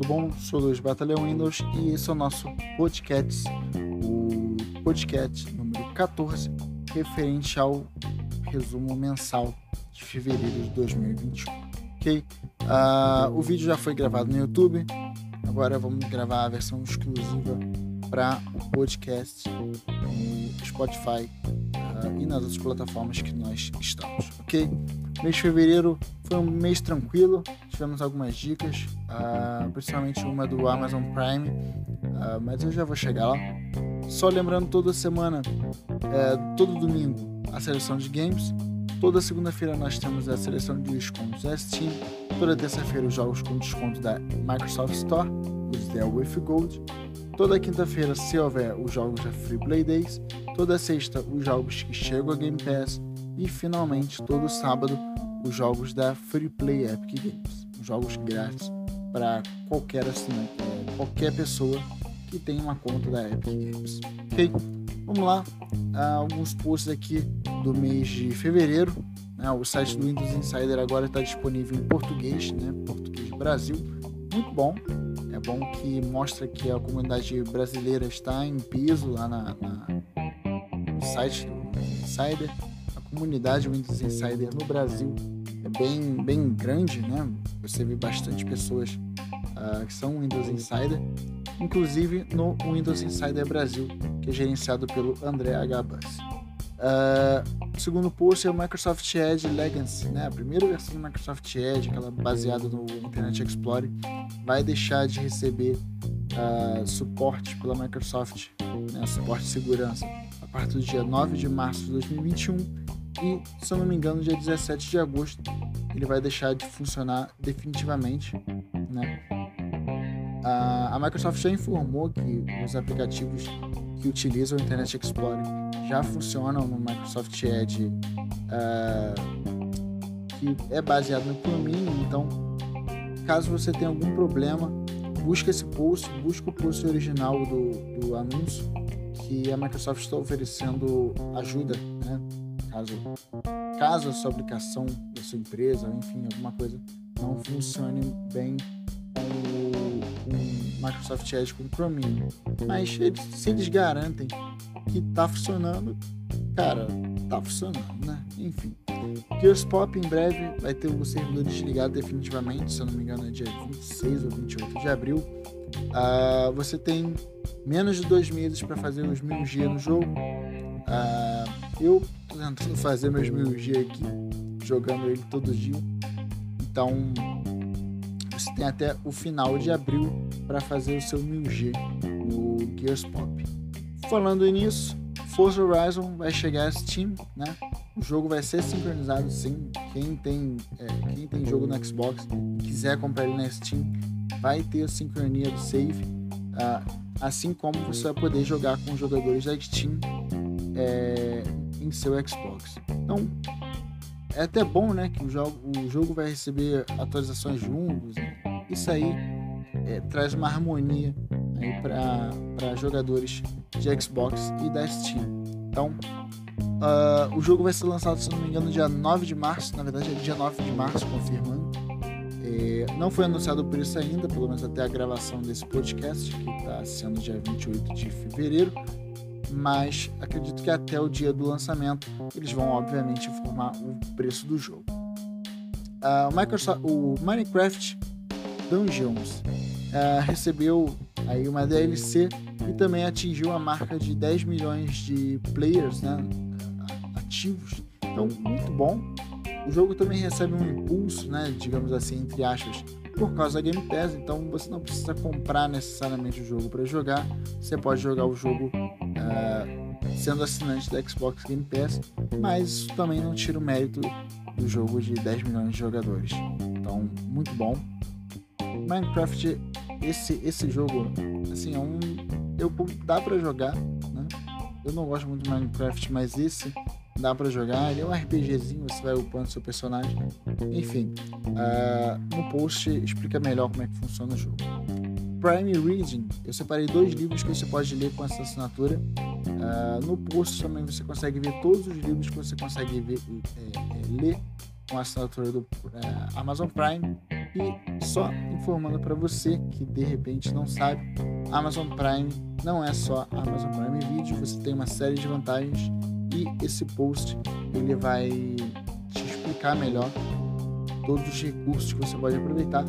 tudo bom? Sou Luiz Batalhão Windows e esse é o nosso podcast, o podcast número 14, referente ao resumo mensal de fevereiro de 2021. Ok? Uh, o vídeo já foi gravado no YouTube, agora vamos gravar a versão exclusiva para o podcast no Spotify uh, e nas outras plataformas que nós estamos, ok? Mês de fevereiro foi um mês tranquilo, tivemos algumas dicas, uh, principalmente uma do Amazon Prime, uh, mas eu já vou chegar lá. Só lembrando, toda semana, uh, todo domingo, a seleção de games. Toda segunda-feira nós temos a seleção de descontos da Steam. Toda terça-feira os jogos com desconto da Microsoft Store, os Dell with Gold. Toda quinta-feira, se houver, os jogos da Free Play Days. Toda sexta, os jogos que chegam a Game Pass. E finalmente, todo sábado, os jogos da Free Play Epic Games, os jogos grátis para qualquer assinante, é, qualquer pessoa que tenha uma conta da Epic Games. Ok? Vamos lá, uh, alguns posts aqui do mês de fevereiro. Né? O site do Windows Insider agora está disponível em português, né? português Brasil. Muito bom. É bom que mostra que a comunidade brasileira está em peso lá na, na no site do Insider comunidade Windows Insider no Brasil é bem, bem grande, né? Você vê bastante pessoas uh, que são Windows Insider, inclusive no Windows Insider Brasil, que é gerenciado pelo André. Bus. Uh, o segundo post é o Microsoft Edge Legacy, né? A primeira versão do Microsoft Edge, aquela baseada no Internet Explorer, vai deixar de receber uh, suporte pela Microsoft, né? suporte de segurança, a partir do dia 9 de março de 2021 e, se eu não me engano, dia 17 de agosto ele vai deixar de funcionar definitivamente. Né? A, Microsoft já informou que os aplicativos que utilizam o Internet Explorer já funcionam no Microsoft Edge, uh, que é baseado no Chromium. Então, caso você tenha algum problema, busque esse post, busque o post original do, do anúncio que a Microsoft está oferecendo ajuda, né? Caso, caso a sua aplicação da sua empresa, enfim, alguma coisa não funcione bem com o, Microsoft Edge com o Chromium. Mas eles, se eles garantem que está funcionando, cara, tá funcionando, né? Enfim. Gears Pop em breve vai ter o servidor desligado definitivamente, se eu não me engano é dia 26 ou 28 de abril. Uh, você tem menos de dois meses para fazer os mil G no jogo. Uh, eu tô tentando fazer meus mil G aqui, jogando ele todo dia. Então, você tem até o final de abril para fazer o seu 1000G no Gears Pop. Falando nisso, Forza Horizon vai chegar a Steam, né? O jogo vai ser sincronizado sim. Quem tem, é, quem tem jogo no Xbox e quiser comprar ele na Steam, vai ter a sincronia do save. Uh, assim como você vai poder jogar com os jogadores da Steam é, em seu Xbox. Então, é até bom, né, que o jogo, o jogo vai receber atualizações juntos. Isso aí é, traz uma harmonia para jogadores de Xbox e da Steam. Então, uh, o jogo vai ser lançado, se não me engano, dia 9 de março. Na verdade, é dia 9 de março, confirmando. É, não foi anunciado por isso ainda, pelo menos até a gravação desse podcast, que está sendo dia 28 de fevereiro mas acredito que até o dia do lançamento eles vão obviamente informar o preço do jogo. Uh, o, Microsoft, o Minecraft Dungeons uh, recebeu aí uma DLC e também atingiu a marca de 10 milhões de players né, ativos. Então, muito bom. O jogo também recebe um impulso, né, digamos assim, entre aspas, por causa da Game Pass. Então, você não precisa comprar necessariamente o jogo para jogar. Você pode jogar o jogo uh, sendo assinante da Xbox Game Pass, mas isso também não tira o mérito do jogo de 10 milhões de jogadores. Então, muito bom. Minecraft, esse, esse jogo, assim, é um. Eu, dá para jogar, né? Eu não gosto muito de Minecraft, mas esse dá para jogar. Ele é um RPGzinho, você vai upando seu personagem. Enfim, uh, no post explica melhor como é que funciona o jogo. Prime Reading, eu separei dois livros que você pode ler com essa assinatura. Uh, no post também você consegue ver todos os livros que você consegue ver, é, é, ler com a assinatura do é, Amazon Prime. E só informando para você que de repente não sabe, Amazon Prime não é só Amazon Prime Video, você tem uma série de vantagens e esse post ele vai te explicar melhor todos os recursos que você pode aproveitar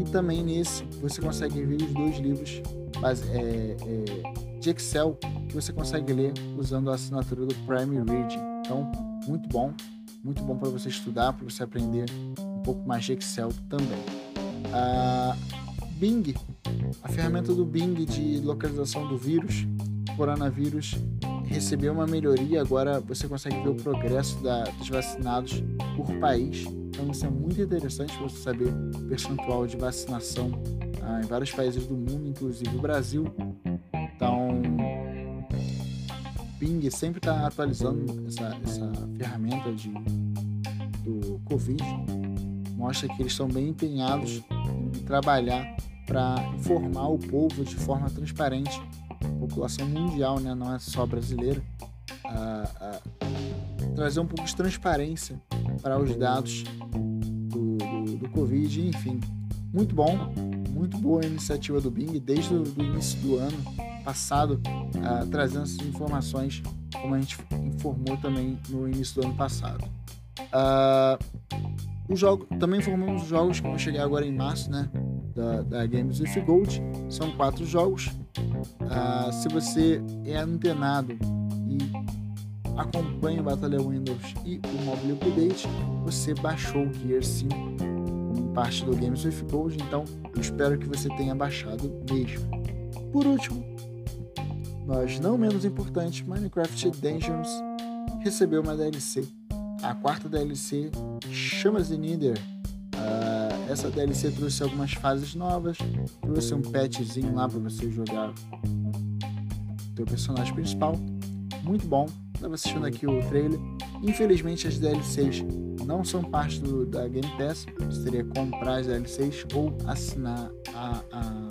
e também nesse você consegue ver os dois livros é, é, de Excel que você consegue ler usando a assinatura do Prime Reading. Então, muito bom, muito bom para você estudar, para você aprender um pouco mais de Excel também. A Bing, a ferramenta do Bing de localização do vírus, coronavírus, recebeu uma melhoria. Agora você consegue ver o progresso da, dos vacinados por país. Então isso é muito interessante você saber o percentual de vacinação ah, em vários países do mundo, inclusive o Brasil. Então, Bing sempre está atualizando essa, essa ferramenta de, do Covid. Mostra que eles estão bem empenhados em trabalhar para informar o povo de forma transparente, a população mundial, né, não é só brasileira, a, a trazer um pouco de transparência para os dados do, do, do Covid, enfim. Muito bom, muito boa a iniciativa do Bing desde o início do ano passado, uh, trazendo essas informações, como a gente informou também no início do ano passado. Uh, o jogo, também informamos os jogos que vão chegar agora em março, né? Da, da Games with Gold. São quatro jogos. Uh, se você é antenado e acompanha o Batalha Windows e o Mobile Update, você baixou o Gear 5 como parte do Games with Gold, então eu espero que você tenha baixado mesmo. Por último, mas não menos importante, Minecraft Dungeons recebeu uma DLC. A quarta DLC chama-se Nether. Uh, essa DLC trouxe algumas fases novas, trouxe um patchzinho lá para você jogar o teu personagem principal. Muito bom. Estava assistindo aqui o trailer. Infelizmente as DLCs não são parte do, da Game Pass. Que comprar as DLCs ou assinar a, a,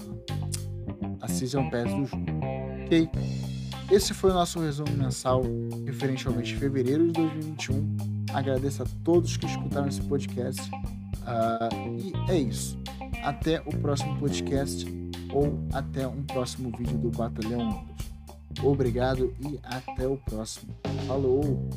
a Season Pass do jogo. Ok? Esse foi o nosso resumo mensal referente ao mês de fevereiro de 2021. Agradeço a todos que escutaram esse podcast. Uh, e é isso. Até o próximo podcast ou até um próximo vídeo do Batalhão. Obrigado e até o próximo. Falou!